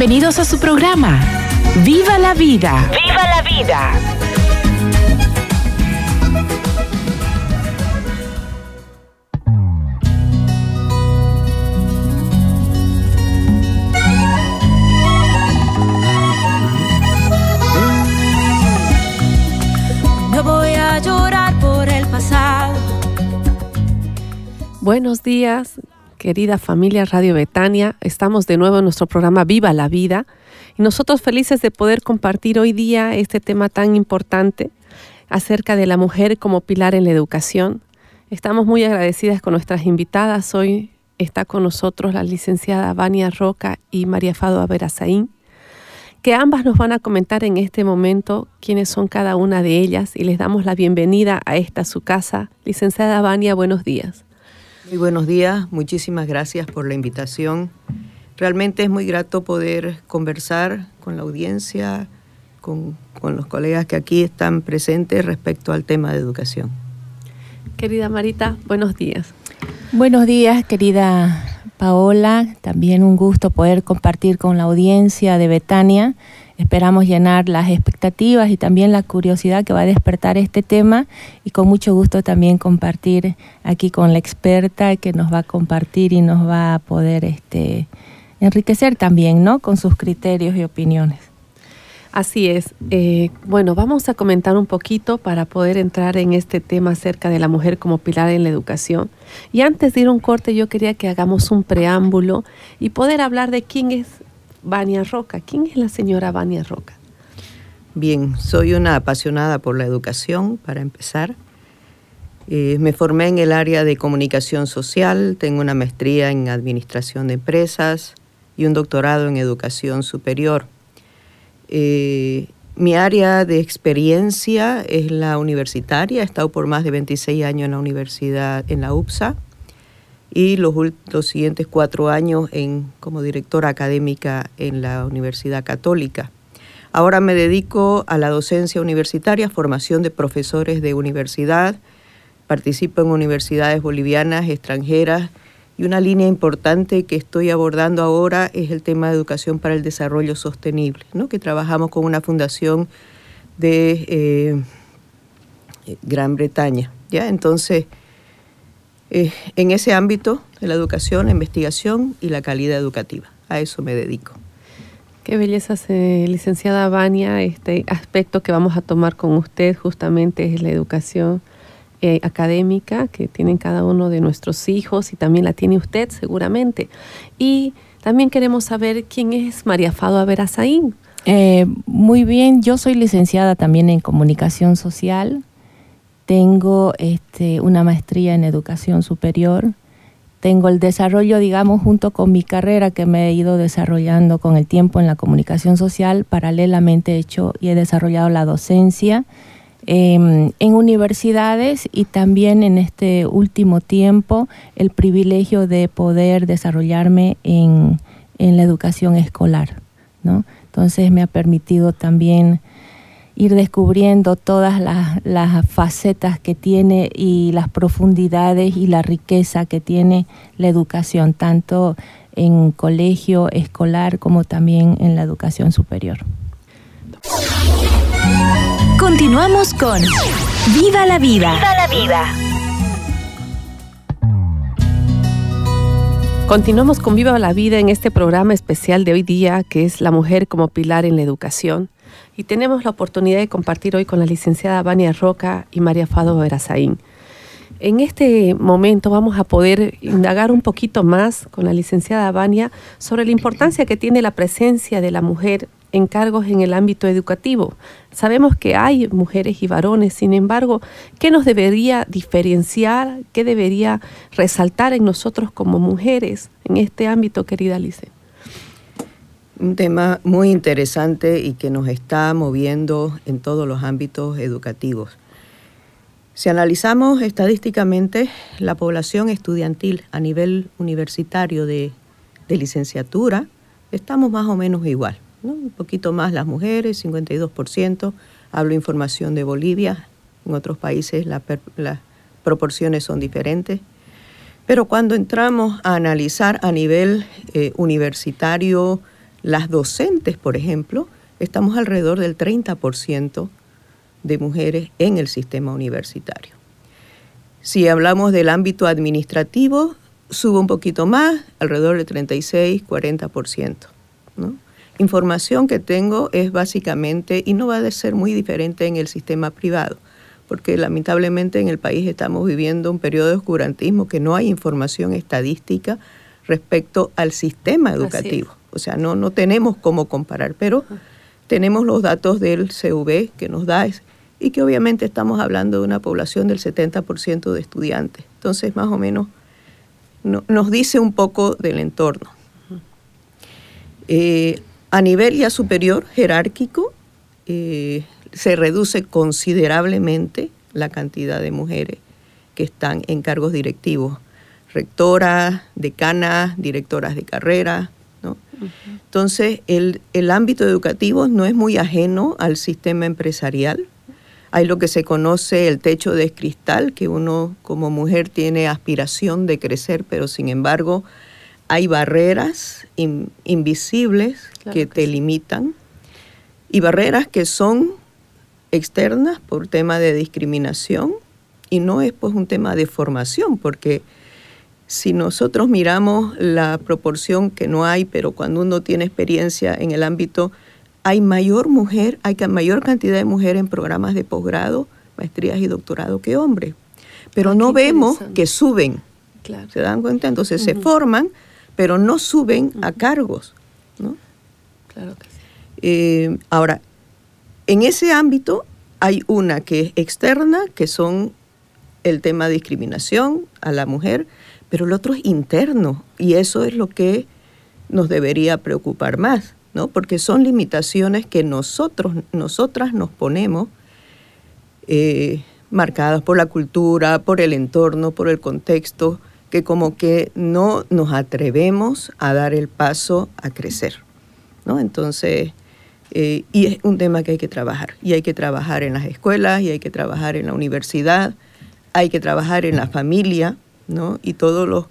Bienvenidos a su programa. ¡Viva la vida! ¡Viva la vida! No voy a llorar por el pasado. Buenos días, querida familia Radio Betania. Estamos de nuevo en nuestro programa Viva la Vida y nosotros felices de poder compartir hoy día este tema tan importante acerca de la mujer como pilar en la educación. Estamos muy agradecidas con nuestras invitadas. Hoy está con nosotros la licenciada Vania Roca y María Fado Averazaín, que ambas nos van a comentar en este momento quiénes son cada una de ellas y les damos la bienvenida a esta su casa. Licenciada Vania, buenos días. Muy buenos días, muchísimas gracias por la invitación. Realmente es muy grato poder conversar con la audiencia, con, con los colegas que aquí están presentes respecto al tema de educación. Querida Marita, buenos días. Buenos días, querida Paola. También un gusto poder compartir con la audiencia de Betania. Esperamos llenar las expectativas y también la curiosidad que va a despertar este tema y con mucho gusto también compartir aquí con la experta que nos va a compartir y nos va a poder este, enriquecer también, ¿no? Con sus criterios y opiniones. Así es. Eh, bueno, vamos a comentar un poquito para poder entrar en este tema acerca de la mujer como pilar en la educación. Y antes de ir a un corte, yo quería que hagamos un preámbulo y poder hablar de quién es Vania Roca. ¿Quién es la señora Vania Roca? Bien, soy una apasionada por la educación, para empezar. Eh, me formé en el área de comunicación social, tengo una maestría en administración de empresas y un doctorado en educación superior. Eh, mi área de experiencia es la universitaria, he estado por más de 26 años en la universidad, en la UPSA, y los, los siguientes cuatro años en, como directora académica en la Universidad Católica. Ahora me dedico a la docencia universitaria, formación de profesores de universidad, participo en universidades bolivianas, extranjeras, y una línea importante que estoy abordando ahora es el tema de educación para el desarrollo sostenible, ¿no? que trabajamos con una fundación de eh, Gran Bretaña. ¿ya? Entonces, eh, en ese ámbito de la educación, la investigación y la calidad educativa, a eso me dedico. Qué belleza, licenciada Vania. Este aspecto que vamos a tomar con usted justamente es la educación eh, académica que tienen cada uno de nuestros hijos y también la tiene usted seguramente. Y también queremos saber quién es María Fado Averazaín. Eh, muy bien, yo soy licenciada también en comunicación social. Tengo este, una maestría en educación superior. Tengo el desarrollo, digamos, junto con mi carrera que me he ido desarrollando con el tiempo en la comunicación social. Paralelamente he hecho y he desarrollado la docencia eh, en universidades y también en este último tiempo el privilegio de poder desarrollarme en, en la educación escolar, ¿no? Entonces me ha permitido también ir descubriendo todas las, las facetas que tiene y las profundidades y la riqueza que tiene la educación, tanto en colegio escolar como también en la educación superior. Continuamos con ¡Viva la vida! ¡Viva la vida! Continuamos con Viva la Vida en este programa especial de hoy día que es La mujer como pilar en la educación. Y tenemos la oportunidad de compartir hoy con la licenciada Vania Roca y María Fado Verazaín. En este momento vamos a poder indagar un poquito más con la licenciada Vania sobre la importancia que tiene la presencia de la mujer en cargos en el ámbito educativo. Sabemos que hay mujeres y varones, sin embargo, ¿qué nos debería diferenciar, qué debería resaltar en nosotros como mujeres en este ámbito, querida Lice? Un tema muy interesante y que nos está moviendo en todos los ámbitos educativos. Si analizamos estadísticamente la población estudiantil a nivel universitario de, licenciatura, estamos más o menos igual. Un poquito más las mujeres, 52%. Hablo información de Bolivia, en otros países las proporciones son diferentes. Pero cuando entramos a analizar a nivel eh, universitario las docentes, por ejemplo, estamos alrededor del 30% de mujeres en el sistema universitario. Si hablamos del ámbito administrativo, sube un poquito más, alrededor del 36, 40%. ¿no? Información que tengo es básicamente, y no va a ser muy diferente en el sistema privado, porque lamentablemente en el país estamos viviendo un periodo de oscurantismo que no hay información estadística respecto al sistema educativo. O sea, no, no tenemos cómo comparar, pero tenemos los datos del CV que nos da y que obviamente estamos hablando de una población del 70% de estudiantes. Entonces, más o menos, nos dice un poco del entorno. Eh, a nivel ya superior, jerárquico, eh, se reduce considerablemente la cantidad de mujeres que están en cargos directivos, rectoras, decanas, directoras de carrera. ¿No? Entonces, el, el ámbito educativo no es muy ajeno al sistema empresarial, hay lo que se conoce el techo de cristal, que uno como mujer tiene aspiración de crecer, pero sin embargo hay barreras invisibles que, te limitan y barreras que son externas por tema de discriminación y no es pues un tema de formación, porque si nosotros miramos la proporción que no hay, pero cuando uno tiene experiencia en el ámbito hay mayor mujer, hay mayor cantidad de mujeres en programas de posgrado, maestrías y doctorado que hombres. Pero no vemos que suben. ¿Se dan cuenta? Entonces se forman, pero no suben a cargos. ¿no? Claro que sí. Eh, ahora, en ese ámbito hay una que es externa, que son el tema de discriminación a la mujer, pero el otro es interno, y eso es lo que nos debería preocupar más. ¿no? Porque son limitaciones que nosotros, nosotras nos ponemos eh, marcadas por la cultura, por el entorno, por el contexto, que como que no nos atrevemos a dar el paso a crecer, ¿no? Entonces, eh, y es un tema que hay que trabajar, y hay que trabajar en las escuelas, y hay que trabajar en la universidad, hay que trabajar en la familia, ¿no? Y todos los,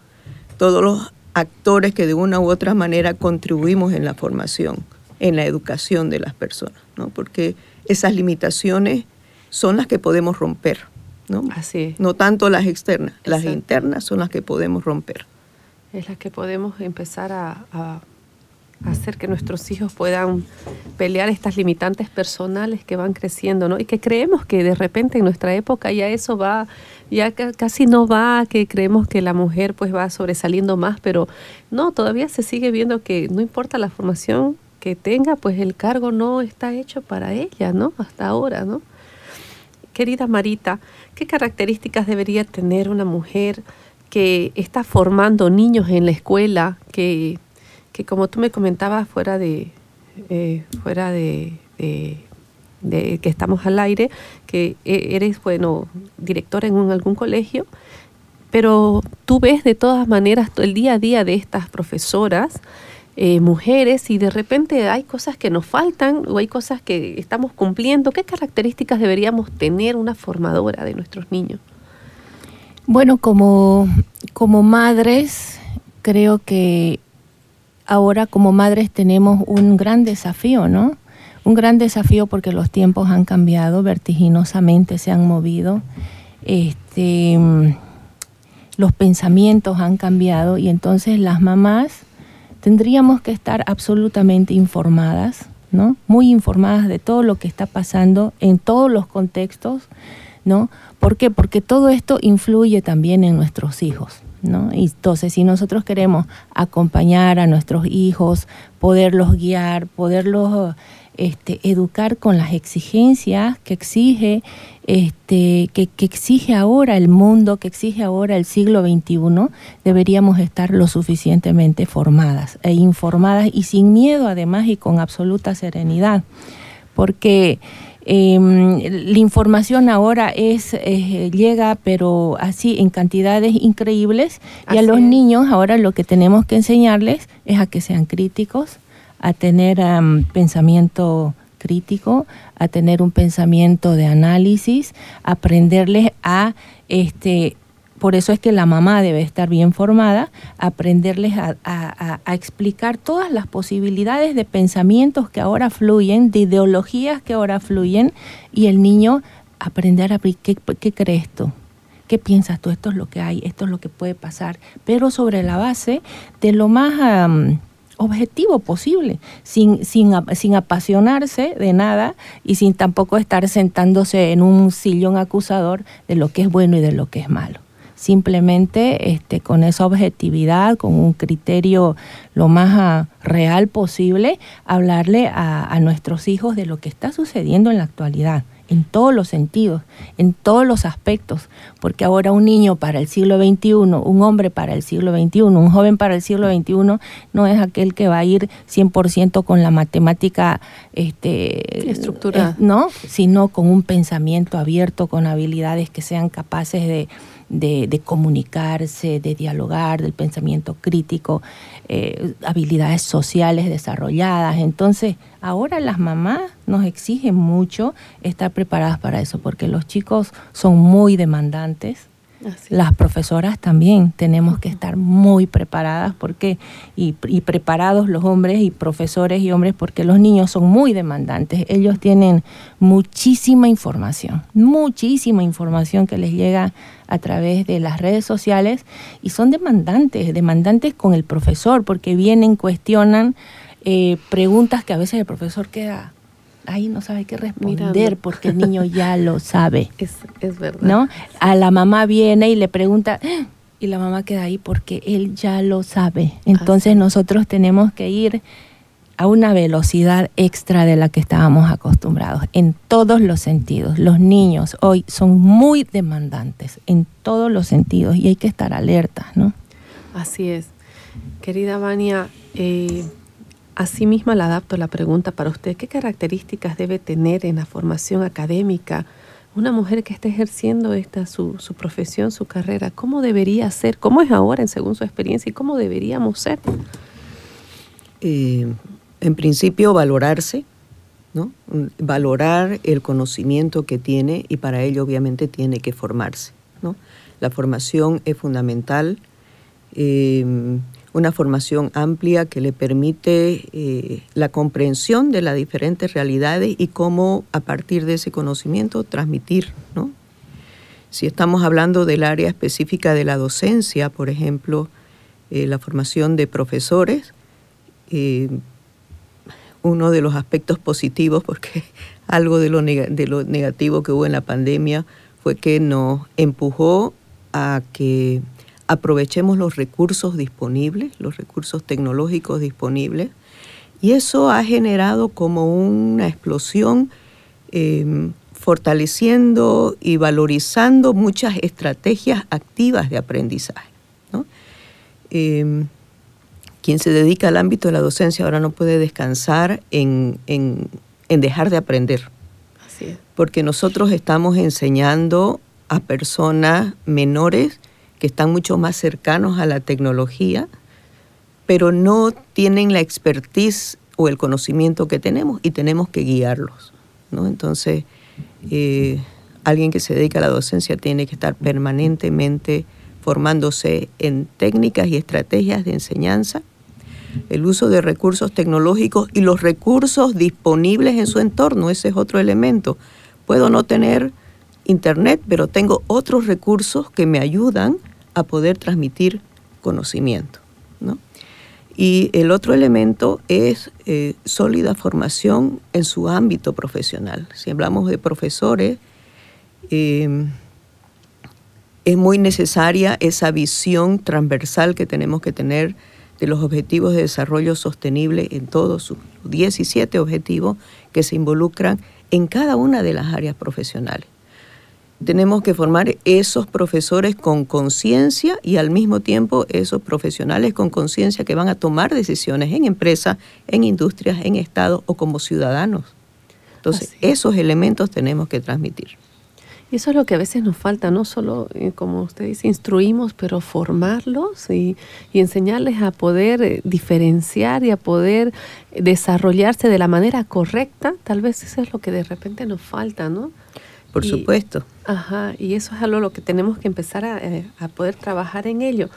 todos los actores que de una u otra manera contribuimos en la formación, en la educación de las personas, ¿no? Porque esas limitaciones son las que podemos romper, ¿no? Así No tanto las externas, las internas son las que podemos romper. Es las que podemos empezar a hacer que nuestros hijos puedan pelear estas limitantes personales que van creciendo, ¿no? Y que creemos que de repente en nuestra época ya eso va, ya casi no va, que creemos que la mujer pues va sobresaliendo más, pero no, todavía se sigue viendo que no importa la formación que tenga, pues el cargo no está hecho para ella, ¿no? Hasta ahora, ¿no? Querida Marita, ¿qué características debería tener una mujer que está formando niños en la escuela, que que como tú me comentabas fuera de, eh, fuera de, que estamos al aire, que e, eres, bueno, directora en algún colegio, pero tú ves de todas maneras el día a día de estas profesoras, eh, mujeres, y de repente hay cosas que nos faltan o hay cosas que estamos cumpliendo. ¿Qué características deberíamos tener una formadora de nuestros niños? Bueno, como, como madres, creo que ahora como madres tenemos un gran desafío, ¿no? Un gran desafío porque los tiempos han cambiado vertiginosamente, se han movido, este, los pensamientos han cambiado y entonces las mamás tendríamos que estar absolutamente informadas, ¿no? Muy informadas de todo lo que está pasando en todos los contextos ¿no? ¿Por qué? Porque todo esto influye también en nuestros hijos, ¿no? Y entonces, si nosotros queremos acompañar a nuestros hijos, poderlos guiar, poderlos este, educar con las exigencias que exige, este, que, que, exige ahora el mundo, que exige ahora el siglo XXI, deberíamos estar lo suficientemente formadas e informadas y sin miedo además y con absoluta serenidad. Porque Em, la información ahora es eh, llega, pero así en cantidades increíbles. y a los niños ahora lo que tenemos que enseñarles es a que sean críticos, a tener pensamiento crítico, a tener un pensamiento de análisis, aprenderles a este por eso es que la mamá debe estar bien formada, aprenderles a, explicar todas las posibilidades de pensamientos que ahora fluyen, de ideologías que ahora fluyen, y el niño aprender a qué, qué crees tú, qué piensas tú, esto es lo que hay, esto es lo que puede pasar, pero sobre la base de lo más objetivo posible, sin, sin, sin apasionarse de nada y sin tampoco estar sentándose en un sillón acusador de lo que es bueno y de lo que es malo simplemente este, con esa objetividad, con un criterio lo más ah, real posible, hablarle a, a, nuestros hijos de lo que está sucediendo en la actualidad, en todos los sentidos, en todos los aspectos, porque ahora un niño para el siglo XXI, un hombre para el siglo XXI, un joven para el siglo XXI, no es aquel que va a ir 100% con la matemática este, estructurada, ¿no? sino con un pensamiento abierto, con habilidades que sean capaces de de, comunicarse, de dialogar, del pensamiento crítico, eh, habilidades sociales desarrolladas. Entonces, ahora las mamás nos exigen mucho estar preparadas para eso, porque los chicos son muy demandantes, las profesoras también tenemos que estar muy preparadas porque y, y, preparados los hombres y profesores y hombres porque los niños son muy demandantes. Ellos tienen muchísima información, muchísima información que les llega a través de las redes sociales y son demandantes, demandantes con el profesor porque vienen, cuestionan eh, preguntas que a veces el profesor queda ahí no sabe qué responder porque el niño ya lo sabe. Es, es verdad. ¿No? A la mamá viene y le pregunta, y la mamá queda ahí porque él ya lo sabe. Entonces nosotros tenemos que ir a una velocidad extra de la que estábamos acostumbrados, en todos los sentidos. Los niños hoy son muy demandantes en todos los sentidos y hay que estar alerta, ¿no? Así es. Querida Vania, eh, Asimismo, le adapto la pregunta para usted. ¿Qué características debe tener en la formación académica una mujer que esté ejerciendo esta su, profesión, su carrera? ¿Cómo debería ser? ¿Cómo es ahora, según su experiencia? ¿Y cómo deberíamos ser? Eh, en principio, valorarse, ¿no? Valorar el conocimiento que tiene y para ello, obviamente, tiene que formarse, ¿no? La formación es fundamental. Eh, una formación amplia que le permite eh, la comprensión de las diferentes realidades y cómo a partir de ese conocimiento transmitir. ¿no? Si estamos hablando del área específica de la docencia, por ejemplo, eh, la formación de profesores, eh, uno de los aspectos positivos, porque algo de lo, de lo negativo que hubo en la pandemia fue que nos empujó a que aprovechemos los recursos disponibles, los recursos tecnológicos disponibles, y eso ha generado como una explosión em, fortaleciendo y valorizando muchas estrategias activas de aprendizaje. Em, quien se dedica al ámbito de la docencia ahora no puede descansar en, en dejar de aprender. Porque nosotros estamos enseñando a personas menores que están mucho más cercanos a la tecnología, pero no tienen la expertise o el conocimiento que tenemos y tenemos que guiarlos. ¿no? Entonces, eh, alguien que se dedica a la docencia tiene que estar permanentemente formándose en técnicas y estrategias de enseñanza, el uso de recursos tecnológicos y los recursos disponibles en su entorno, ese es otro elemento. Puedo no tener internet, pero tengo otros recursos que me ayudan a poder transmitir conocimiento. Y el otro elemento es eh, sólida formación en su ámbito profesional. Si hablamos de profesores, Eh, es muy necesaria esa visión transversal que tenemos que tener de los objetivos de desarrollo sostenible en todos sus 17 objetivos que se involucran en cada una de las áreas profesionales. Tenemos que formar esos profesores con conciencia y al mismo tiempo esos profesionales con conciencia que van a tomar decisiones en empresas, en industrias, en Estado o como ciudadanos. Entonces, esos elementos tenemos que transmitir. Y eso es lo que a veces nos falta, no solo, eh, como usted dice, instruimos, pero formarlos y, y enseñarles a poder eh, diferenciar y a poder desarrollarse de la manera correcta. Tal vez eso es lo que de repente nos falta, ¿no? Por Y- supuesto. Ajá, y eso es algo lo que tenemos que empezar a, eh, a poder trabajar en ello.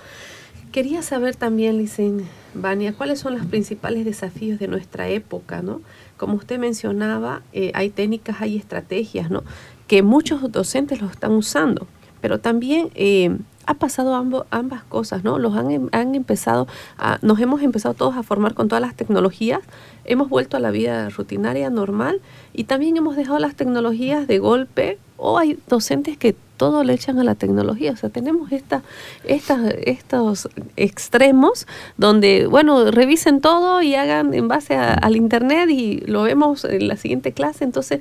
Quería saber también, Licen Vania, cuáles son los principales desafíos de nuestra época, ¿no? Como usted mencionaba, eh, hay técnicas, hay estrategias, ¿no? Que muchos docentes lo están usando, pero también eh, ha pasado ambas cosas, ¿no? Los han, em- han empezado, a- nos hemos empezado todos a formar con todas las tecnologías, hemos vuelto a la vida rutinaria normal y también hemos dejado las tecnologías de golpe o hay docentes que todo le echan a la tecnología. O sea, tenemos esta, estas- estos extremos donde, bueno, revisen todo y hagan en base a- al Internet y lo vemos en la siguiente clase. Entonces,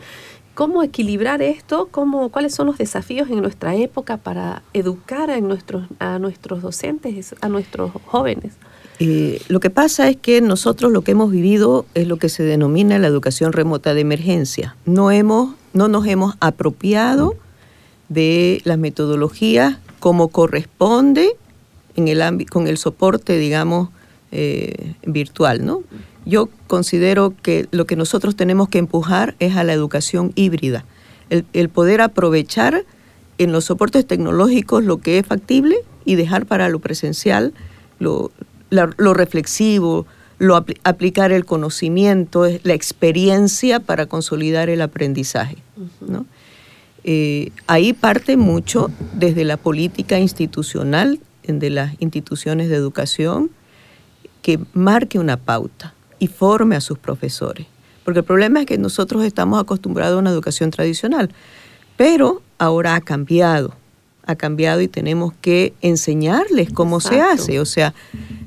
¿cómo equilibrar esto? ¿Cómo, ¿Cuáles son los desafíos en nuestra época para educar a nuestros, a nuestros docentes, a nuestros jóvenes? Eh, lo que pasa es que nosotros lo que hemos vivido es lo que se denomina la educación remota de emergencia. No, hemos, no nos hemos apropiado de las metodologías como corresponde en el con el soporte, digamos, eh, virtual. ¿no? Yo considero que lo que nosotros tenemos que empujar es a la educación híbrida, el, el poder aprovechar en los soportes tecnológicos lo que es factible y dejar para lo presencial lo, la- lo reflexivo, lo apli- aplicar el conocimiento, la experiencia para consolidar el aprendizaje. ¿no? Eh, ahí parte mucho desde la política institucional, de las instituciones de educación, que marque una pauta y forme a sus profesores. Porque el problema es que nosotros estamos acostumbrados a una educación tradicional, pero ahora ha cambiado, ha cambiado y tenemos que enseñarles cómo se hace. O sea,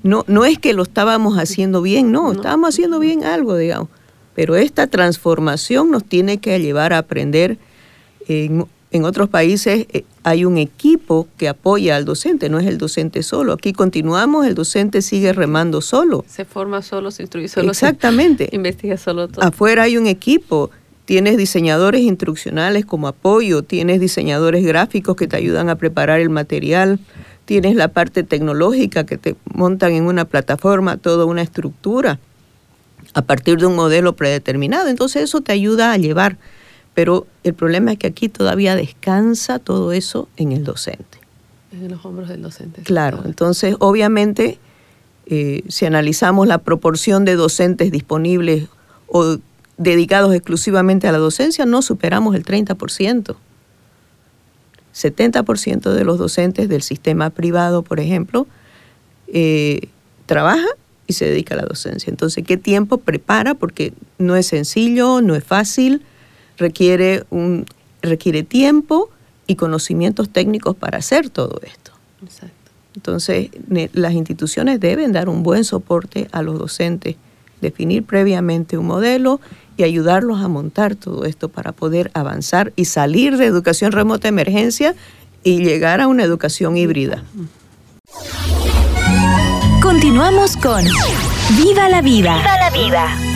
no, no es que lo estábamos haciendo bien, no, No. estábamos haciendo bien algo, digamos. Pero esta transformación nos tiene que llevar a aprender. En, en otros países eh, hay un equipo que apoya al docente, no es el docente solo. Aquí continuamos, el docente sigue remando solo. Se forma solo, se instruye solo, se Exactamente. investiga solo todo. Afuera hay un equipo, tienes diseñadores instruccionales como apoyo, tienes diseñadores gráficos que te ayudan a preparar el material, tienes la parte tecnológica que te montan en una plataforma toda una estructura a partir de un modelo predeterminado. Entonces eso te ayuda a llevar, pero el problema es que aquí todavía descansa todo eso en el docente. En los hombros del docente. Claro, entonces obviamente eh, si analizamos la proporción de docentes disponibles o dedicados exclusivamente a la docencia, no superamos el 30%. 70% de los docentes del sistema privado, por ejemplo, eh, trabaja y se dedica a la docencia. Entonces, ¿qué tiempo prepara? Porque no es sencillo, no es fácil, requiere, un, requiere tiempo y conocimientos técnicos para hacer todo esto. Exacto. Entonces, ne- las instituciones deben dar un buen soporte a los docentes, definir previamente un modelo y ayudarlos a montar todo esto para poder avanzar y salir de educación remota emergencia y llegar a una educación híbrida. Continuamos con Viva la vida. Viva la vida.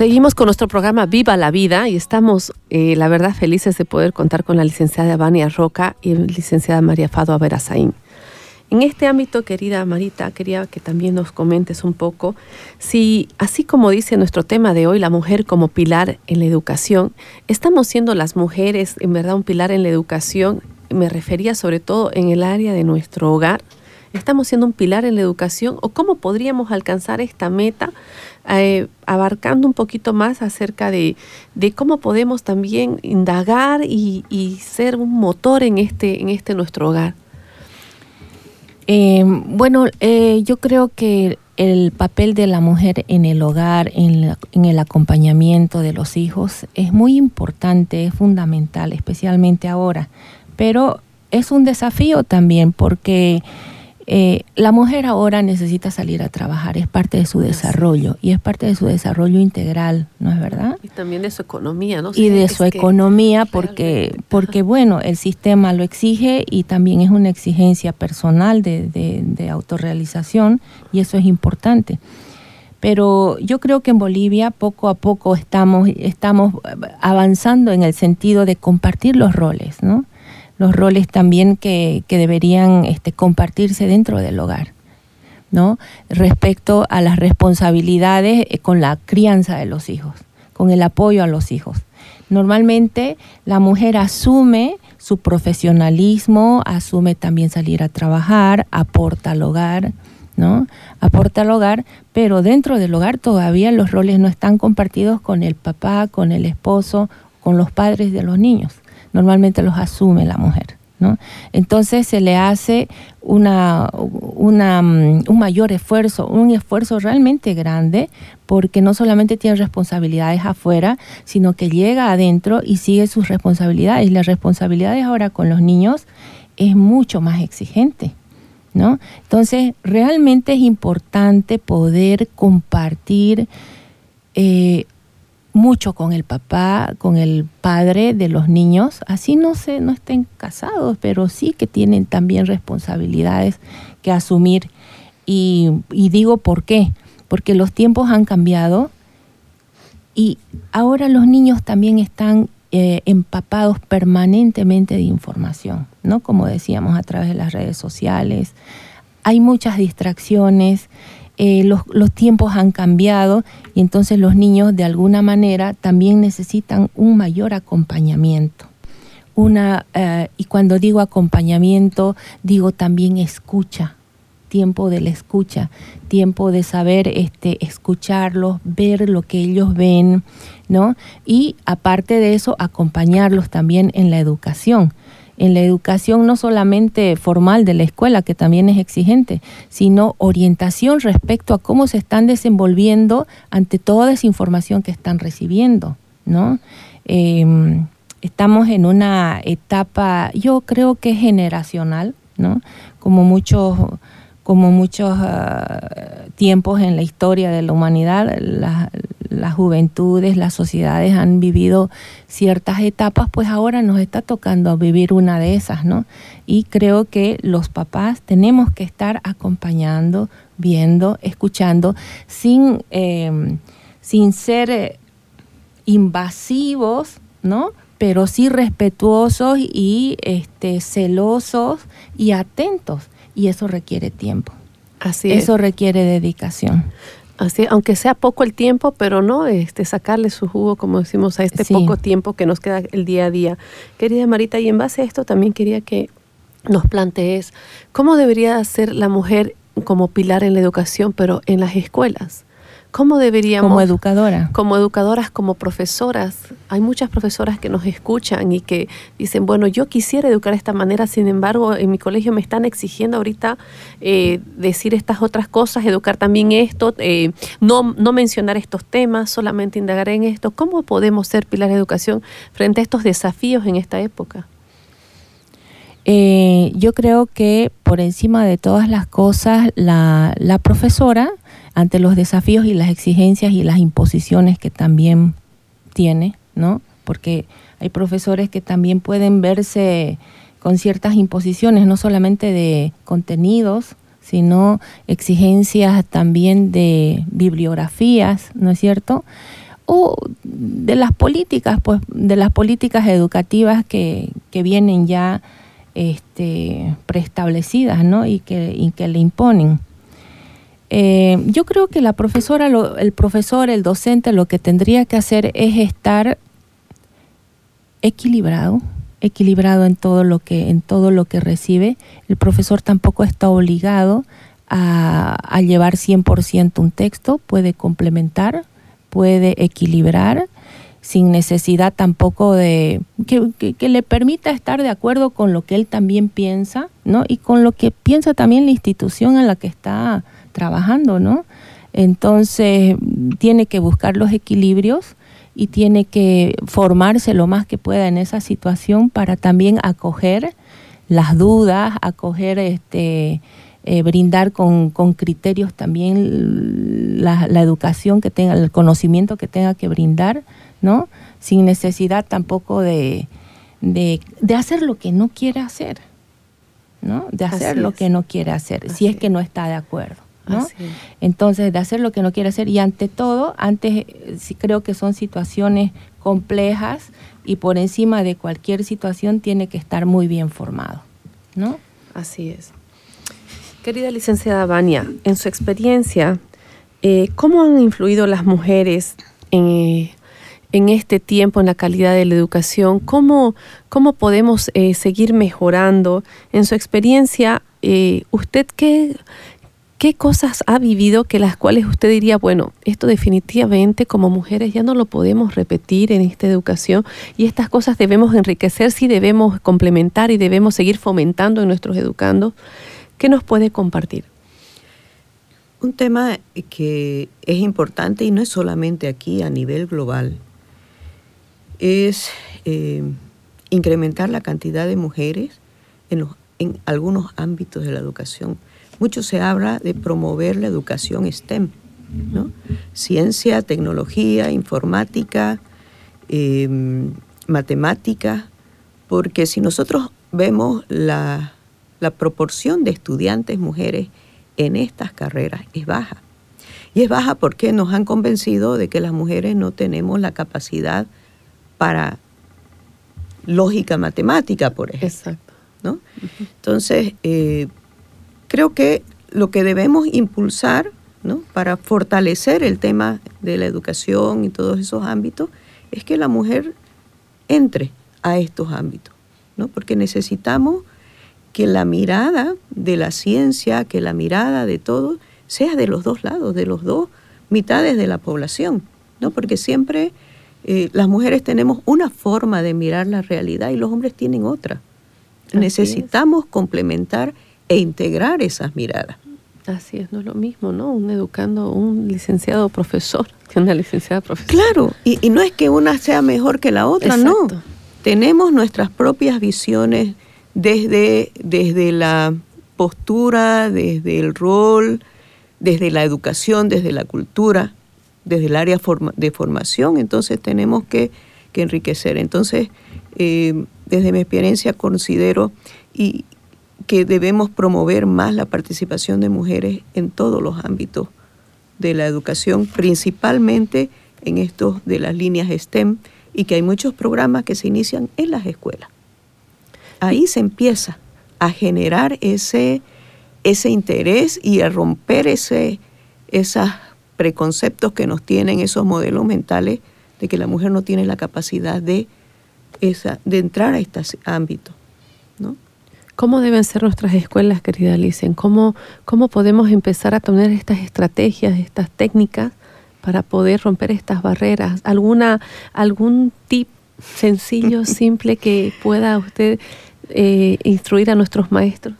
Seguimos con nuestro programa Viva la Vida y estamos, eh, la verdad, felices de poder contar con la licenciada Vania Roca y la licenciada María Fado Averazaín. En este ámbito, querida Marita, quería que también nos comentes un poco si, así como dice nuestro tema de hoy, la mujer como pilar en la educación, estamos siendo las mujeres en verdad un pilar en la educación, me refería sobre todo en el área de nuestro hogar, ¿Estamos siendo un pilar en la educación o cómo podríamos alcanzar esta meta eh, abarcando un poquito más acerca de, cómo podemos también indagar y, ser un motor en este, en este nuestro hogar? Eh, bueno, eh, yo creo que el papel de la mujer en el hogar, en el acompañamiento de los hijos, es muy importante, es fundamental, especialmente ahora. Pero es un desafío también porque eh, la mujer ahora necesita salir a trabajar, es parte de su desarrollo y es parte de su desarrollo integral, ¿no es verdad? Y también de su economía, ¿no? y de su economía porque porque bueno el sistema lo exige y también es una exigencia personal de, de, de autorrealización y eso es importante pero yo creo que en Bolivia poco a poco estamos estamos avanzando en el sentido de compartir los roles no los roles también que, que deberían este, compartirse dentro del hogar ¿no? respecto a las responsabilidades eh, con la crianza de los hijos, con el apoyo a los hijos. Normalmente la mujer asume su profesionalismo, asume también salir a trabajar, aporta al hogar, ¿no? Aporta al hogar, pero dentro del hogar todavía los roles no están compartidos con el papá, con el esposo, con los padres de los niños. Normalmente los asume la mujer. ¿no? Entonces se le hace una, mm, un mayor esfuerzo, un esfuerzo realmente grande, porque no solamente tiene responsabilidades afuera, sino que llega adentro y sigue sus responsabilidades. Las responsabilidades ahora con los niños es mucho más exigente. ¿no? Entonces, realmente es importante poder compartir eh, mucho con el papá, con el padre de los niños, así no se, no estén casados, pero sí que tienen también responsabilidades que asumir. Y, y digo por qué, porque los tiempos han cambiado y ahora los niños también están eh, empapados permanentemente de información, ¿no? Como decíamos a través de las redes sociales. Hay muchas distracciones, eh, los, los tiempos han cambiado y entonces los niños de alguna manera también necesitan un mayor acompañamiento. Una, eh, y cuando digo acompañamiento, digo también escucha, tiempo de la escucha, tiempo de saber este, escucharlos, ver lo que ellos ven, ¿no? Y aparte de eso, acompañarlos también en la educación. En la educación no solamente formal de la escuela, que también es exigente, sino orientación respecto a cómo se están desenvolviendo ante toda esa información que están recibiendo, ¿no? Eh, estamos en una etapa, yo creo que generacional, ¿no? Como muchos como muchos uh, tiempos en la historia de la humanidad, las la juventudes, las sociedades han vivido ciertas etapas, pues ahora nos está tocando vivir una de esas, ¿no? Y creo que los papás tenemos que estar acompañando, viendo, escuchando, sin, eh, sin ser eh, invasivos, ¿no? Pero sí respetuosos y este, celosos y atentos y eso requiere tiempo. Así eso es. requiere dedicación. Así, aunque sea poco el tiempo, pero no este sacarle su jugo, como decimos, a este Sí. poco tiempo que nos queda el día a día. Querida Marita, y en base a esto también quería que nos plantees cómo debería ser la mujer como pilar en la educación, pero en las escuelas. ¿Cómo deberíamos Como educadora. como educadoras, como profesoras, hay muchas profesoras que nos escuchan y que dicen, bueno, yo quisiera educar de esta manera, sin embargo, en mi colegio me están exigiendo ahorita eh, decir estas otras cosas, educar también esto, eh, no, no mencionar estos temas, solamente indagar en esto. ¿Cómo podemos ser pilar de educación frente a estos desafíos en esta época? Eh, yo creo que por encima de todas las cosas, la, profesora, ante los desafíos y las exigencias y las imposiciones que también tiene, ¿no? Porque hay profesores que también pueden verse con ciertas imposiciones, no solamente de contenidos, sino exigencias también de bibliografías, ¿no es cierto? O de las políticas, pues, de las políticas educativas que vienen ya este, preestablecidas, ¿no? Y que, y que le imponen. Eh, yo creo que la profesora, lo, el profesor, el docente, lo que tendría que hacer es estar equilibrado, equilibrado en todo lo que, en todo lo que recibe. El profesor tampoco está obligado a, a llevar 100% un texto, puede complementar, puede equilibrar sin necesidad tampoco de que, le permita estar de acuerdo con lo que él también piensa, ¿no? Y con lo que piensa también la institución en la que está trabajando, ¿no? Entonces tiene que buscar los equilibrios y tiene que formarse lo más que pueda en esa situación para también acoger las dudas, acoger este eh, brindar con, criterios también la, educación que tenga, el conocimiento que tenga que brindar, ¿no? Sin necesidad tampoco de, de, hacer lo que no quiere hacer, ¿no? De hacer lo que no quiere hacer, si es que no está de acuerdo. ¿no? Entonces, de hacer lo que no quiere hacer y ante todo, antes sí creo que son situaciones complejas y por encima de cualquier situación tiene que estar muy bien formado, ¿no? Así es. Querida licenciada Vania, en su experiencia, eh, ¿cómo han influido las mujeres en, este tiempo en la calidad de la educación? ¿Cómo, cómo podemos eh, seguir mejorando? En su experiencia, eh, ¿usted qué, qué cosas ha vivido que las cuales usted diría, bueno, esto definitivamente como mujeres ya no lo podemos repetir en esta educación y estas cosas debemos enriquecer, sí debemos complementar y debemos seguir fomentando en nuestros educandos? ¿Qué nos puede compartir? Un tema que es importante y no es solamente aquí, a nivel global, es eh, incrementar la cantidad de mujeres en, en algunos ámbitos de la educación. Mucho se habla de promover la educación STEM, ¿no? Ciencia, tecnología, informática, em, matemática, porque si nosotros vemos la la proporción de estudiantes mujeres en estas carreras es baja. Y es baja porque nos han convencido de que las mujeres no tenemos la capacidad para lógica matemática, por ejemplo. Exacto. ¿no? Entonces, eh, creo que lo que debemos impulsar ¿no? para fortalecer el tema de la educación y todos esos ámbitos es que la mujer entre a estos ámbitos, ¿no? porque necesitamos que la mirada de la ciencia, que la mirada de todo, sea de los dos lados, de los dos mitades de la población, ¿no? Porque siempre eh, las mujeres tenemos una forma de mirar la realidad y los hombres tienen otra. Necesitamos complementar e integrar esas miradas. Así es, no es lo mismo, ¿no? Un educando, un licenciado profesor que una licenciada profesora. Claro, y, no es que una sea mejor que la otra, no. Tenemos nuestras propias visiones desde, desde la postura, desde el rol, desde la educación, desde la cultura, desde el área de formación, entonces tenemos que, enriquecer. Entonces, eh, desde mi experiencia considero y que debemos promover más la participación de mujeres en todos los ámbitos de la educación, principalmente en estos de las líneas STEM, y que hay muchos programas que se inician en las escuelas ahí se empieza a generar ese, interés y a romper ese, esos preconceptos que nos tienen esos modelos mentales de que la mujer no tiene la capacidad de, esa, de entrar a este ámbito. ¿no? ¿Cómo deben ser nuestras escuelas, querida Licen? ¿Cómo, ¿Cómo podemos empezar a tener estas estrategias, estas técnicas para poder romper estas barreras? ¿Alguna, ¿Algún tip sencillo, simple que pueda usted eh, instruir a nuestros maestros?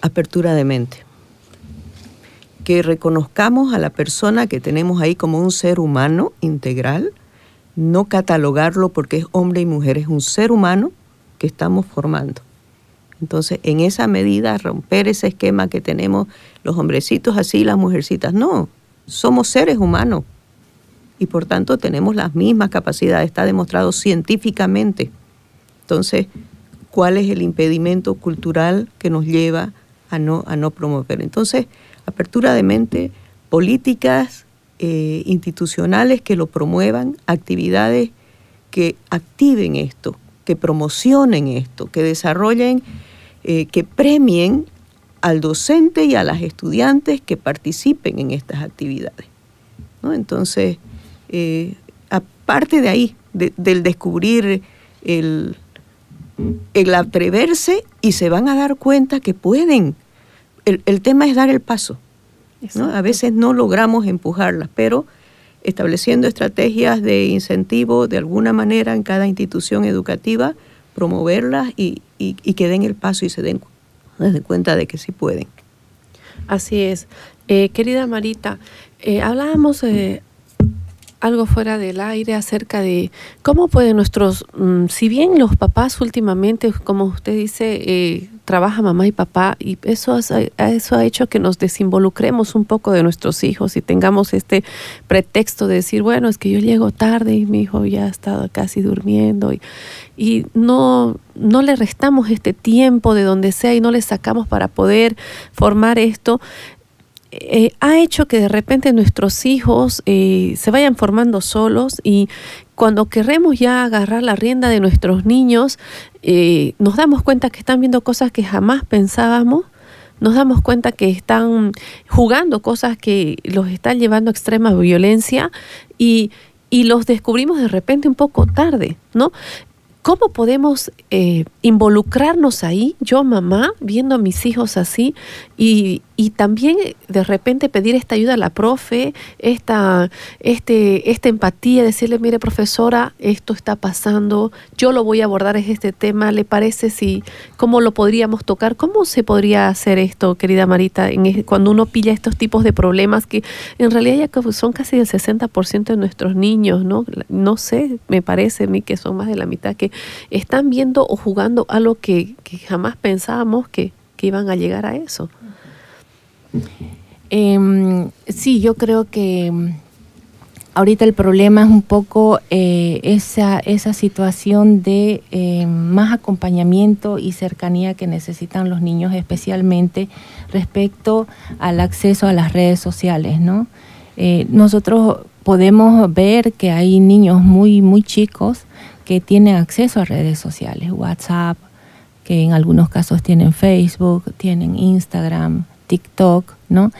Apertura de mente. Que reconozcamos a la persona que tenemos ahí como un ser humano integral, no catalogarlo porque es hombre y mujer, es un ser humano que estamos formando. Entonces, en esa medida, romper ese esquema que tenemos los hombrecitos así, las mujercitas, no, somos seres humanos y por tanto tenemos las mismas capacidades, está demostrado científicamente. Entonces, cuál es el impedimento cultural que nos lleva a no, a no promover. Entonces, apertura de mente, políticas eh, institucionales que lo promuevan, actividades que activen esto, que promocionen esto, que desarrollen, eh, que premien al docente y a las estudiantes que participen en estas actividades. Entonces, eh, aparte de ahí, del descubrir el, el atreverse y se van a dar cuenta que pueden. El, tema es dar el paso. A veces no logramos empujarlas, pero estableciendo estrategias de incentivo de alguna manera en cada institución educativa, promoverlas y, que den el paso y se den, cuenta de que sí pueden. Así es. Eh, querida Marita, eh, hablábamos eh, algo fuera del aire acerca de cómo pueden nuestros, mm, si bien los papás últimamente, como usted dice, eh, trabaja mamá y papá, y eso, eso ha hecho que nos desinvolucremos un poco de nuestros hijos y tengamos este pretexto de decir, bueno, es que yo llego tarde y mi hijo ya ha estado casi durmiendo y, y no, no le restamos este tiempo de donde sea y no le sacamos para poder formar esto, eh, ha hecho que de repente nuestros hijos eh, se vayan formando solos y cuando queremos ya agarrar la rienda de nuestros niños, eh, nos damos cuenta que están viendo cosas que jamás pensábamos nos damos cuenta que están jugando cosas que los están llevando a extrema violencia y, y los descubrimos de repente un poco tarde, ¿no? ¿Cómo podemos involucrarnos ahí, yo mamá, viendo a mis hijos así, y, y, también de repente pedir esta ayuda a la profe, esta, este, esta empatía, decirle, mire profesora, esto está pasando, yo lo voy a abordar es este tema, ¿le parece si, cómo lo podríamos tocar? ¿Cómo se podría hacer esto, querida Marita, en, cuando uno pilla estos tipos de problemas que en realidad ya son casi el 60% de nuestros niños, ¿no? No sé, me parece a mí que son más de la mitad que están viendo o jugando algo que, que jamás pensábamos que, que, iban a llegar a eso. Em, sí, yo creo que em, ahorita el problema es un poco eh, esa, esa situación de em, más acompañamiento y cercanía que necesitan los niños, especialmente respecto al acceso a las redes sociales, ¿no? Eh, nosotros podemos ver que hay niños muy, muy chicos que tienen acceso a redes sociales, WhatsApp, que en algunos casos tienen Facebook, tienen Instagram, TikTok, ¿no?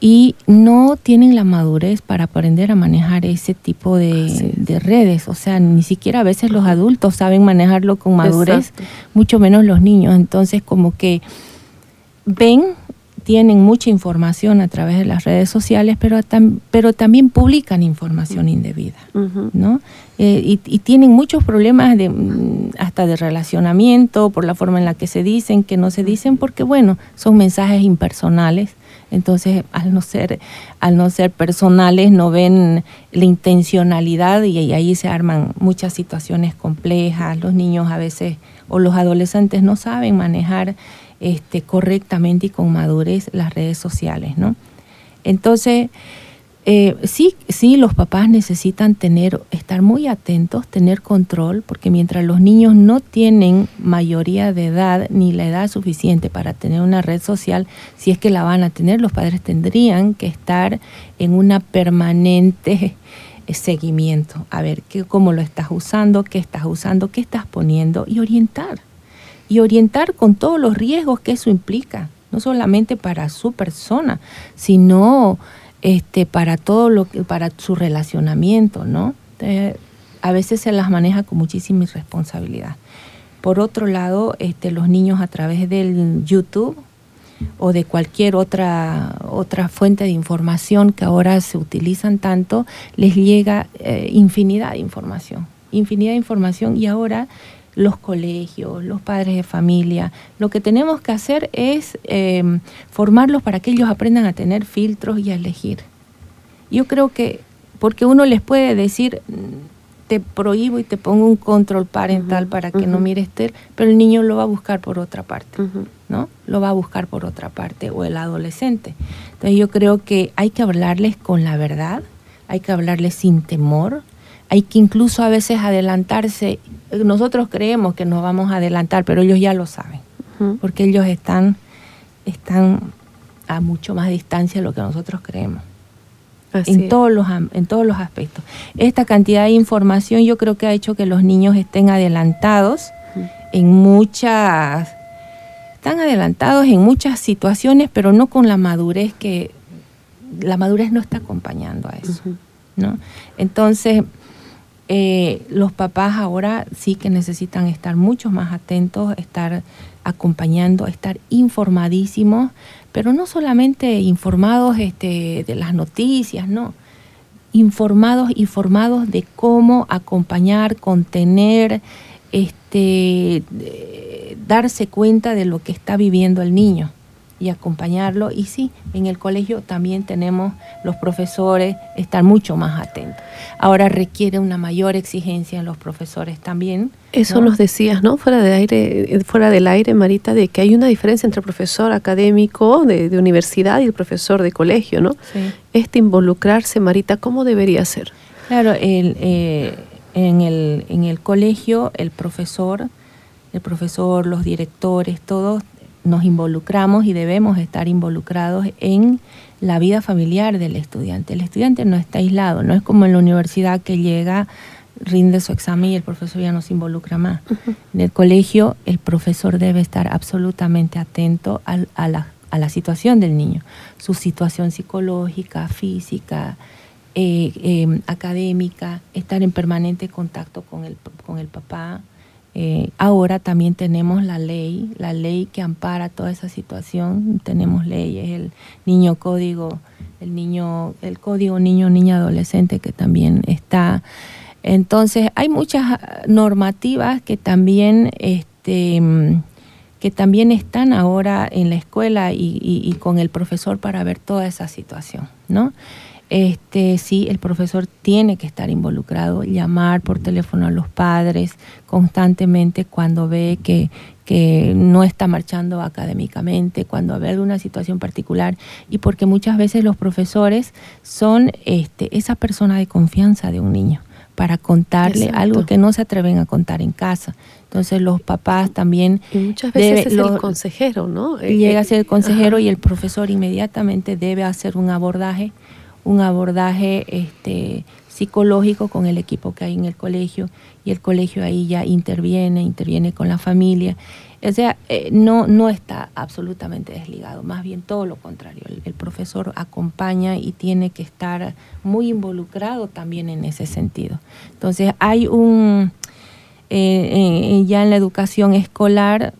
Y no tienen la madurez para aprender a manejar ese tipo de, redes. O sea, ni siquiera a veces los adultos saben manejarlo con madurez, mucho menos los niños. Entonces, como que ven tienen mucha información a través de las redes sociales, pero, pero también publican información indebida, ¿no? Eh, y, tienen muchos problemas de, mm, hasta de relacionamiento, por la forma en la que se dicen, que no se dicen, porque bueno, son mensajes impersonales. Entonces, al no ser, al no ser personales, no ven la intencionalidad y, y ahí se arman muchas situaciones complejas. Los niños a veces o los adolescentes no saben manejar este, correctamente y con madurez las redes sociales, ¿no? Entonces, eh, sí, sí, los papás necesitan tener, estar muy atentos, tener control, porque mientras los niños no tienen mayoría de edad ni la edad suficiente para tener una red social, si es que la van a tener, los padres tendrían que estar en una permanente eh, seguimiento, a ver qué, cómo lo estás usando, qué estás usando, qué estás poniendo y orientar y orientar con todos los riesgos que eso implica, no solamente para su persona, sino este, para todo lo que, para su relacionamiento, ¿no? a veces se las maneja con muchísima irresponsabilidad. Por otro lado, este, los niños a través del YouTube o de cualquier otra, otra fuente de información que ahora se utilizan tanto, les llega eh, infinidad de información, infinidad de información y ahora los colegios, los padres de familia. Lo que tenemos que hacer es eh, formarlos para que ellos aprendan a tener filtros y a elegir. Yo creo que, porque uno les puede decir, te prohíbo y te pongo un control parental para que no mires tel, pero el niño lo va a buscar por otra parte, ¿no? Lo va a buscar por otra parte, o el adolescente. Entonces yo creo que hay que hablarles con la verdad, hay que hablarles sin temor, hay que incluso a veces adelantarse. Nosotros creemos que nos vamos a adelantar, pero ellos ya lo saben, porque ellos están, están a mucho más distancia de lo que nosotros creemos. en todos, los, en todos los aspectos. Esta cantidad de información yo creo que ha hecho que los niños estén adelantados en muchas, están adelantados en muchas situaciones, pero no con la madurez que, la madurez no está acompañando a eso. ¿no? Entonces, eh, los papás ahora sí que necesitan estar mucho más atentos, estar acompañando, estar informadísimos, pero no solamente informados este, de las noticias, no, informados y formados de cómo acompañar, contener, este, darse cuenta de lo que está viviendo el niño y acompañarlo. Y sí, en el colegio también tenemos los profesores estar mucho más atentos. Ahora requiere una mayor exigencia en los profesores también. Eso nos decías, ¿no? Fuera de aire, eh, fuera del aire, Marita, de que hay una diferencia entre el profesor académico de, universidad y el profesor de colegio, ¿no? Este involucrarse, Marita, ¿cómo debería ser? Claro, el, eh, en, el, en el colegio el profesor, el profesor, los directores, todos nos involucramos y debemos estar involucrados en la vida familiar del estudiante. El estudiante no está aislado, no es como en la universidad que llega, rinde su examen y el profesor ya no se involucra más. En el colegio el profesor debe estar absolutamente atento a, la, situación del niño, su situación psicológica, física, eh, eh, académica, estar en permanente contacto con el, con el papá, eh, ahora también tenemos la ley, la ley que ampara toda esa situación. Tenemos leyes, el niño código, el niño, el código niño, niña, adolescente que también está. Entonces hay muchas normativas que también, este, que también están ahora en la escuela y, y con el profesor para ver toda esa situación, ¿no? Este, sí, el profesor tiene que estar involucrado, llamar por teléfono a los padres constantemente cuando ve que, que no está marchando académicamente, cuando ve alguna situación particular, y porque muchas veces los profesores son este, esa persona de confianza de un niño para contarle algo que no se atreven a contar en casa. Entonces los papás también... Y muchas veces es el consejero, ¿no? Llega a ser el consejero y el profesor inmediatamente debe hacer un abordaje un abordaje este, psicológico con el equipo que hay en el colegio y el colegio ahí ya interviene, interviene con la familia. O sea, eh, no, no está absolutamente desligado, más bien todo lo contrario. El, profesor acompaña y tiene que estar muy involucrado también en ese sentido. Entonces, hay un, eh, eh, ya en la educación escolar,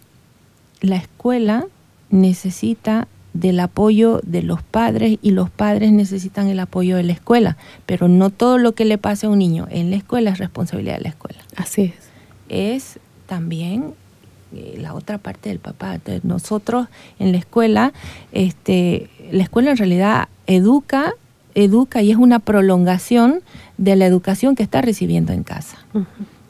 la escuela necesita del apoyo de los padres y los padres necesitan el apoyo de la escuela, pero no todo lo que le pase a un niño en la escuela es responsabilidad de la escuela. Así es. Es también eh, la otra parte del papá. Entonces, nosotros en la escuela, este, la escuela en realidad educa, educa y es una prolongación de la educación que está recibiendo en casa.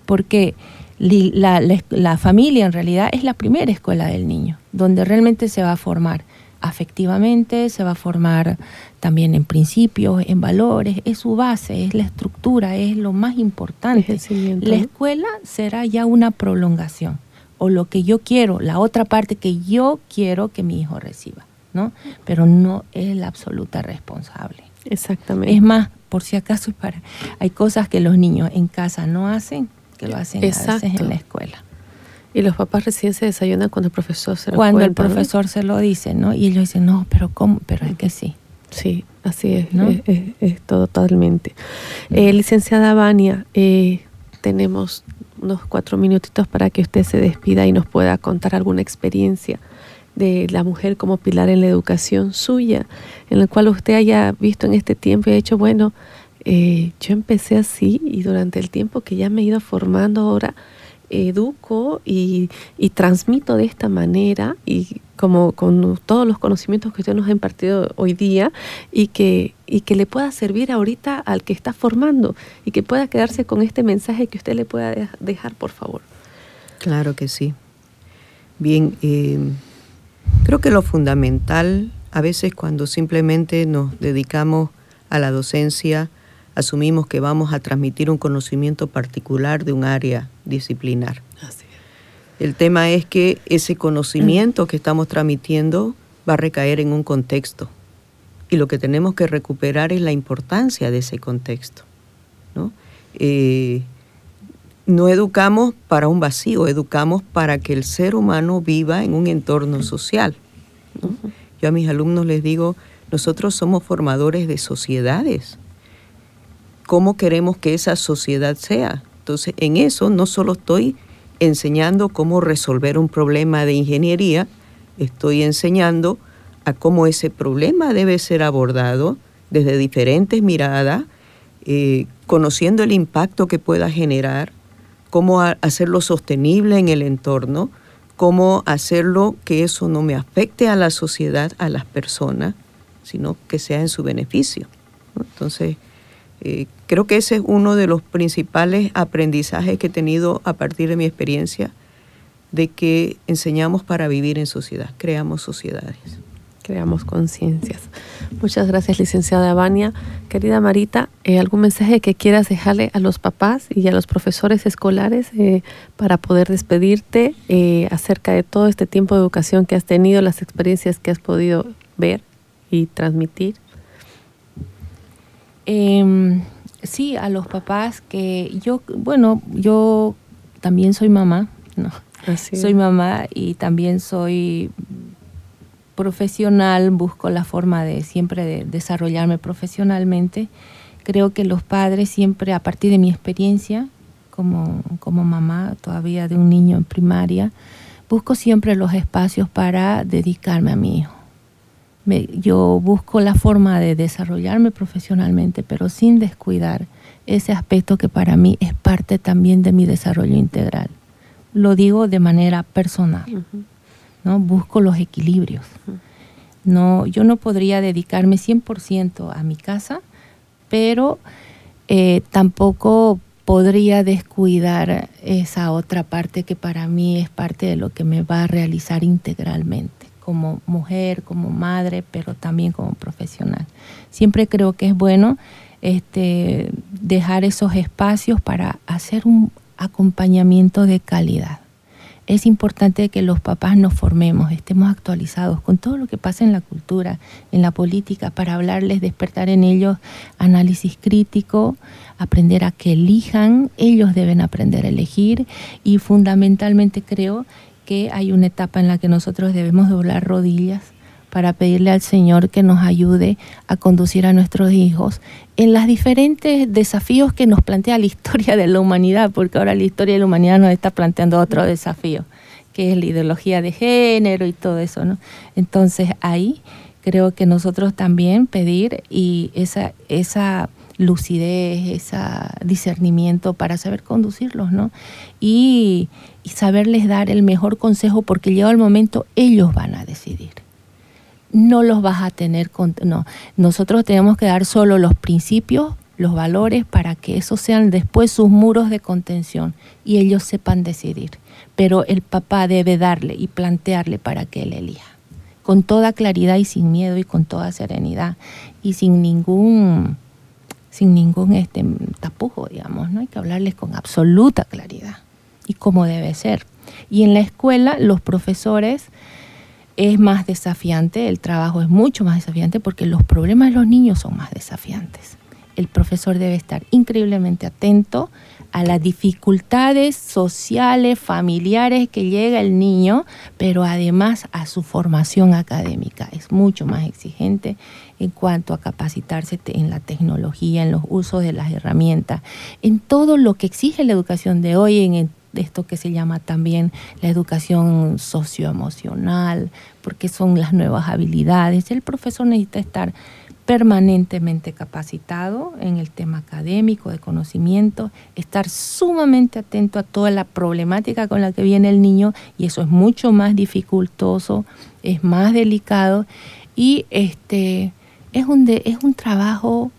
Porque la, la familia en realidad es la primera escuela del niño, donde realmente se va a formar afectivamente, se va a formar también en principios, en valores, es su base, es la estructura, es lo más importante. La escuela será ya una prolongación o lo que yo quiero, la otra parte que yo quiero que mi hijo reciba, ¿no? Pero no es la absoluta responsable. Exactamente. Es más, por si acaso, para, hay cosas que los niños en casa no hacen, que lo hacen a veces en la escuela. Y los papás recién se desayunan cuando el profesor se lo Cuando el profesor se lo dice, ¿no? Y ellos dicen, no, pero ¿cómo? Pero es que sí. Sí, así es, ¿no? es, totalmente. Eh, licenciada Vania, eh, tenemos unos cuatro minutitos para que usted se despida y nos pueda contar alguna experiencia de la mujer como pilar en la educación suya, en la cual usted haya visto en este tiempo y ha dicho, bueno, eh, yo empecé así y durante el tiempo que ya me he ido formando ahora, educo y, transmito de esta manera y como con todos los conocimientos que usted nos ha impartido hoy día y que, y que le pueda servir ahorita al que está formando y que pueda quedarse con este mensaje que usted le pueda dejar, por favor. Claro que sí. Bien, eh, creo que lo fundamental, a veces cuando simplemente nos dedicamos a la docencia, asumimos que vamos a transmitir un conocimiento particular de un área disciplinar. El tema es que ese conocimiento que estamos transmitiendo va a recaer en un contexto y lo que tenemos que recuperar es la importancia de ese contexto. ¿no? Eh, no educamos para un vacío, educamos para que el ser humano viva en un entorno social. Yo a mis alumnos les digo, nosotros somos formadores de sociedades cómo queremos que esa sociedad sea. Entonces, en eso no solo estoy enseñando cómo resolver un problema de ingeniería, estoy enseñando a cómo ese problema debe ser abordado desde diferentes miradas, eh, conociendo el impacto que pueda generar, cómo hacerlo sostenible en el entorno, cómo hacerlo que eso no me afecte a la sociedad, a las personas, sino que sea en su beneficio. Entonces, eh, creo que ese es uno de los principales aprendizajes que he tenido a partir de mi experiencia, de que enseñamos para vivir en sociedad, creamos sociedades. Creamos conciencias. Muchas gracias, licenciada Vania. Querida Marita, eh, ¿algún mensaje que quieras dejarle a los papás y a los profesores escolares eh, para poder despedirte acerca de todo este tiempo de educación que has tenido, las experiencias que has podido ver y transmitir? Em, sí, a los papás que yo, bueno, yo también soy mamá, ¿no? Soy mamá y también soy profesional, busco la forma de siempre de desarrollarme profesionalmente. Creo que los padres siempre, a partir de mi experiencia como, como mamá todavía de un niño en primaria, busco siempre los espacios para dedicarme a mi hijo yo busco la forma de desarrollarme profesionalmente, pero sin descuidar ese aspecto que para mí es parte también de mi desarrollo integral. Lo digo de manera personal, ¿no? Busco los equilibrios. No, yo no podría dedicarme 100% a mi casa, pero eh, tampoco podría descuidar esa otra parte que para mí es parte de lo que me va a realizar integralmente como mujer, como madre, pero también como profesional. Siempre creo que es bueno este, dejar esos espacios para hacer un acompañamiento de calidad. Es importante que los papás nos formemos, estemos actualizados con todo lo que pasa en la cultura, en la política, para hablarles, despertar en ellos análisis crítico, aprender a que elijan, ellos deben aprender a elegir y fundamentalmente creo que hay una etapa en la que nosotros debemos doblar rodillas para pedirle al Señor que nos ayude a conducir a nuestros hijos en los diferentes desafíos que nos plantea la historia de la humanidad, porque ahora la historia de la humanidad nos está planteando otro desafío, que es la ideología de género y todo eso, ¿no? Entonces ahí creo que nosotros también pedir y esa, esa lucidez, ese discernimiento para saber conducirlos, ¿no? Y, saberles dar el mejor consejo porque llegado el momento ellos van a decidir. No los vas a tener, con, no, nosotros tenemos que dar solo los principios, los valores para que esos sean después sus muros de contención y ellos sepan decidir. Pero el papá debe darle y plantearle para que él elija con toda claridad y sin miedo y con toda serenidad y sin ningún sin ningún este, tapujo, digamos, ¿no? Hay que hablarles con absoluta claridad y cómo debe ser. Y en la escuela los profesores es más desafiante, el trabajo es mucho más desafiante porque los problemas de los niños son más desafiantes. El profesor debe estar increíblemente atento a las dificultades sociales, familiares que llega el niño, pero además a su formación académica. Es mucho más exigente en cuanto a capacitarse en la tecnología, en los usos de las herramientas, en todo lo que exige la educación de hoy, en esto que se llama también la educación socioemocional, porque son las nuevas habilidades. El profesor necesita estar permanentemente capacitado en el tema académico, de conocimiento, estar sumamente atento a toda la problemática con la que viene el niño y eso es mucho más dificultoso, es más delicado y este es un, es un trabajo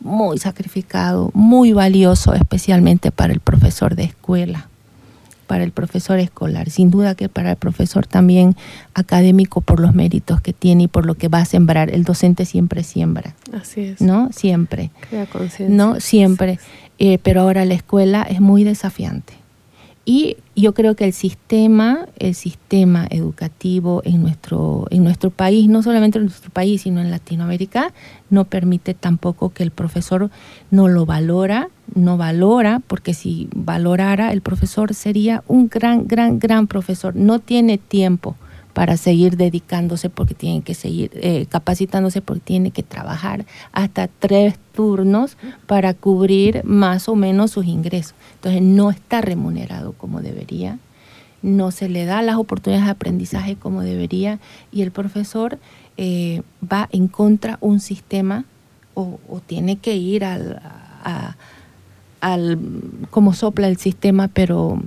muy sacrificado, muy valioso, especialmente para el profesor de escuela, para el profesor escolar. Sin duda que para el profesor también académico por los méritos que tiene y por lo que va a sembrar. El docente siempre siembra. Así es. ¿No? Siempre. Crea conciencia. No, siempre. Eh, pero ahora la escuela es muy desafiante. Y yo creo que el sistema, el sistema educativo en nuestro, en nuestro país, no solamente en nuestro país, sino en Latinoamérica, no permite tampoco que el profesor no lo valora, no valora, porque si valorara, el profesor sería un gran, gran, gran profesor. No tiene tiempo para seguir dedicándose porque tienen que seguir eh, capacitándose porque tiene que trabajar hasta tres turnos para cubrir más o menos sus ingresos. Entonces no está remunerado como debería, no se le da las oportunidades de aprendizaje como debería y el profesor eh, va en contra un sistema o, tiene que ir al, al cómo sopla el sistema, pero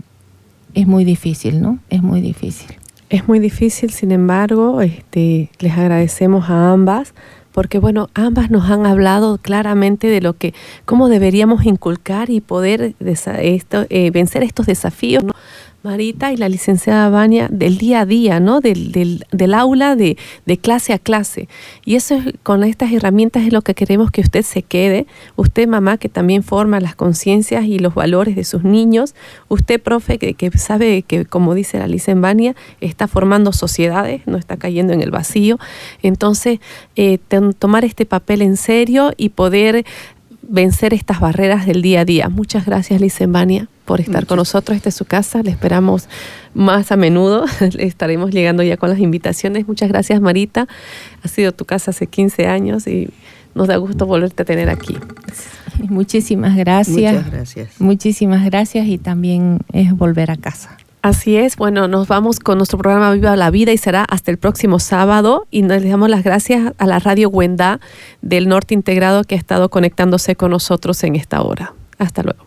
es muy difícil, ¿no? Es muy difícil. Es muy difícil, sin embargo, este, les agradecemos a ambas porque bueno, ambas nos han hablado claramente de lo que, cómo deberíamos inculcar y poder esto, eh, vencer estos desafíos. ¿no? Marita y la licenciada Vania del día a día, ¿no? Del, del, del aula de, de, clase a clase. Y eso es, con estas herramientas es lo que queremos que usted se quede. Usted, mamá, que también forma las conciencias y los valores de sus niños. Usted, profe, que, que sabe que, como dice la licenciada Vania, está formando sociedades, no está cayendo en el vacío. Entonces, eh, tomar este papel en serio y poder vencer estas barreras del día a día. Muchas gracias, Licembania, por estar Muchas. con nosotros. Esta es su casa. Le esperamos más a menudo. Estaremos llegando ya con las invitaciones. Muchas gracias, Marita. Ha sido tu casa hace 15 años y nos da gusto volverte a tener aquí. Muchísimas gracias. Muchas gracias. Muchísimas gracias y también es volver a casa. Así es, bueno, nos vamos con nuestro programa Viva la Vida y será hasta el próximo sábado y nos damos las gracias a la radio Wenda del Norte Integrado que ha estado conectándose con nosotros en esta hora. Hasta luego.